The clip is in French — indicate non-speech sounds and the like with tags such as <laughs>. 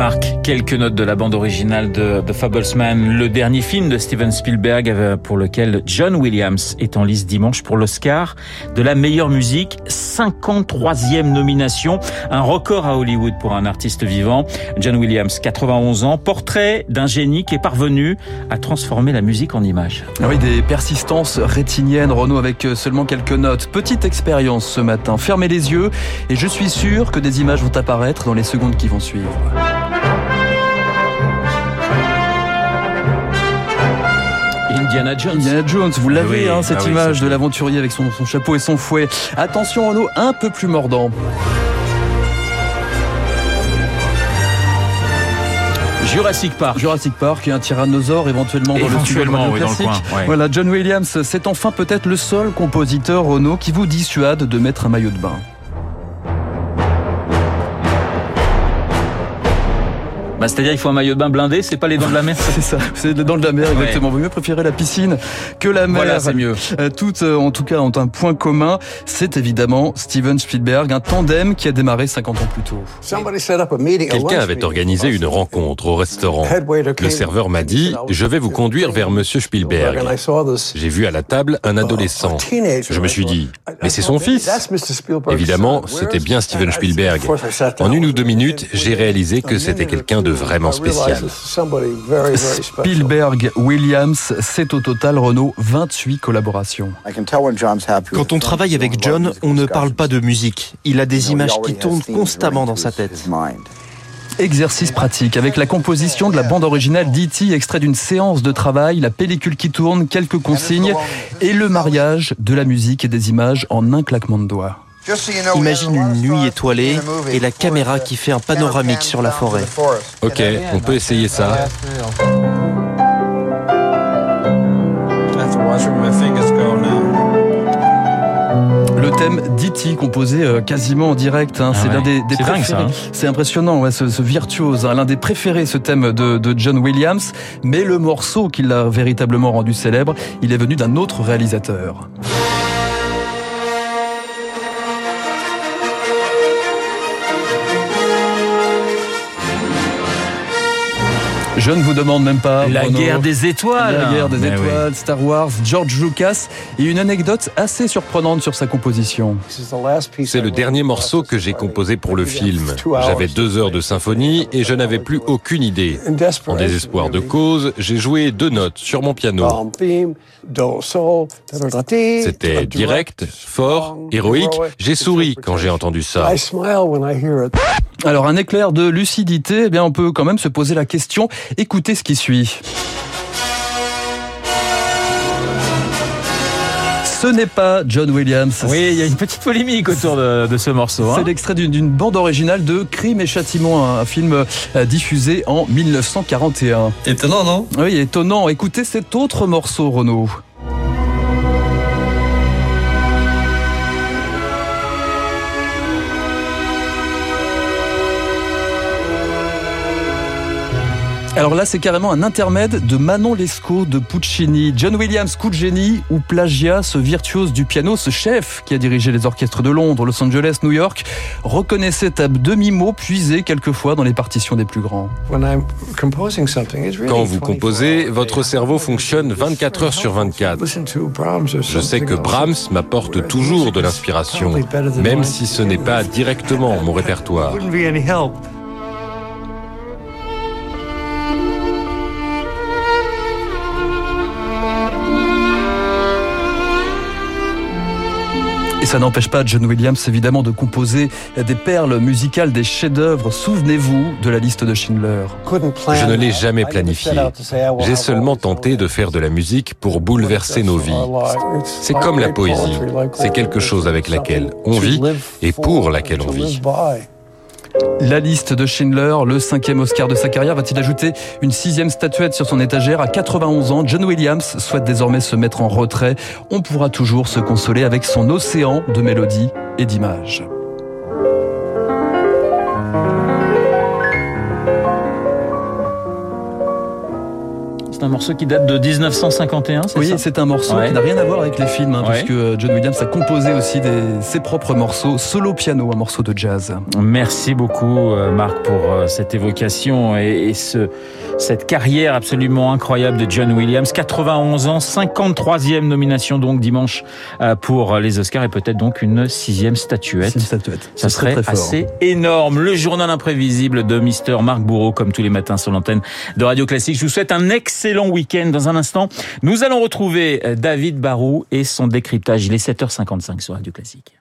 Marc, quelques notes de la bande originale de The Fablesman, le dernier film de Steven Spielberg pour lequel John Williams est en liste dimanche pour l'Oscar de la meilleure musique, 53e nomination, un record à Hollywood pour un artiste vivant. John Williams, 91 ans, portrait d'un génie qui est parvenu à transformer la musique en image. Ah oui, des persistances rétiniennes, Renault avec euh, seulement quelques notes. Petite expérience ce matin, fermez les yeux et je suis sûr que des images vont apparaître dans les secondes qui vont suivre. Indiana Jones. Indiana Jones, vous l'avez, Oui, hein, cette ah oui, image de l'aventurier avec son, son chapeau et son fouet. Attention Renaud, un peu plus mordant. Jurassic Park. Jurassic Park et un tyrannosaure éventuellement dans le Éventuellement, oui, dans le classique. coin, ouais. Voilà, John Williams, c'est enfin peut-être le seul compositeur Renault qui vous dissuade de mettre un maillot de bain. Bah, C'est-à-dire il faut un maillot de bain blindé, c'est pas les dents de la mer <laughs> C'est ça, c'est dans de la mer exactement. Vaut mieux préférer la piscine que la mer. Voilà, c'est mieux. Euh, Toutes, euh, en tout cas, ont un point commun. C'est évidemment Steven Spielberg, un tandem qui a démarré 50 ans plus tôt. Quelqu'un avait organisé une rencontre au restaurant. Le serveur m'a dit « Je vais vous conduire vers Monsieur Spielberg ». J'ai vu à la table un adolescent. Je me suis dit « Mais c'est son fils !» Évidemment, c'était bien Steven Spielberg. En une ou deux minutes, j'ai réalisé que c'était quelqu'un de vraiment spécial. Spielberg, Williams, c'est au total, Renault, 28 collaborations. Quand on travaille avec John, on ne parle pas de musique. Il a des images qui tournent constamment dans sa tête. Exercice pratique avec la composition de la bande originale d'E.T. extrait d'une séance de travail, la pellicule qui tourne, quelques consignes et le mariage de la musique et des images en un claquement de doigts. Imagine une nuit étoilée et la caméra qui fait un panoramique sur la forêt. Ok, on peut essayer ça. Le thème d'E.T. composé euh, quasiment en direct, hein, Ah c'est ouais. l'un des, préférés. hein. C'est impressionnant, ouais, ce, ce virtuose, hein, l'un des préférés, ce thème de, de John Williams. Mais le morceau qui l'a véritablement rendu célèbre, il est venu d'un autre réalisateur. Je ne vous demande même pas. La Bruno. guerre des étoiles. La guerre des Mais oui. étoiles, Star Wars, George Lucas et une anecdote assez surprenante sur sa composition. C'est le dernier morceau que j'ai composé pour le film. J'avais deux heures de symphonie et je n'avais plus aucune idée. En désespoir de cause, j'ai joué deux notes sur mon piano. C'était direct, fort, héroïque. J'ai souri quand j'ai entendu ça. Alors un éclair de lucidité, eh bien on peut quand même se poser la question. Écoutez ce qui suit. Ce n'est pas John Williams. Oui, il y a une petite polémique autour de, de ce morceau. hein. C'est l'extrait d'une- d'une bande originale de Crime et Châtiment, un film euh, diffusé en 1941. Étonnant, non? Oui, étonnant. Écoutez cet autre morceau, Renaud. Alors là, c'est carrément un intermède de Manon Lescaut de Puccini, John Williams, coup de génie, ou Plagia, ce virtuose du piano, ce chef qui a dirigé les orchestres de Londres, Los Angeles, New York, reconnaissait à demi-mot puisé quelquefois dans les partitions des plus grands. Quand vous composez, votre cerveau fonctionne 24 heures sur 24. Je sais que Brahms m'apporte toujours de l'inspiration, même si ce n'est pas directement mon répertoire. Ça n'empêche pas John Williams évidemment de composer des perles musicales, des chefs-d'œuvre. Souvenez-vous de la liste de Schindler. Je ne l'ai jamais planifié. J'ai seulement tenté de faire de la musique pour bouleverser nos vies. C'est comme la poésie. C'est quelque chose avec laquelle on vit et pour laquelle on vit. La liste de Schindler, le cinquième Oscar de sa carrière, va-t-il ajouter une sixième statuette sur son étagère À 91 ans, John Williams souhaite désormais se mettre en retrait. On pourra toujours se consoler avec son océan de mélodies et d'images. Morceau qui date de 1951, c'est Oui, c'est un morceau qui n'a rien à voir avec les films, hein, puisque John Williams a composé aussi ses propres morceaux, solo piano, un morceau de jazz. Merci beaucoup, euh, Marc, pour euh, cette évocation et, ce, cette carrière absolument incroyable de John Williams. 91 ans, 53e nomination donc dimanche euh, pour les Oscars et peut-être donc une sixième statuette. Une statuette. Ça, serait assez énorme. Le journal imprévisible de Mister Marc Bourreau, comme tous les matins sur l'antenne de Radio Classique. Je vous souhaite un excellent week-end. Dans un instant, nous allons retrouver David Barou et son décryptage. Il est 7h55 sur Radio Classique.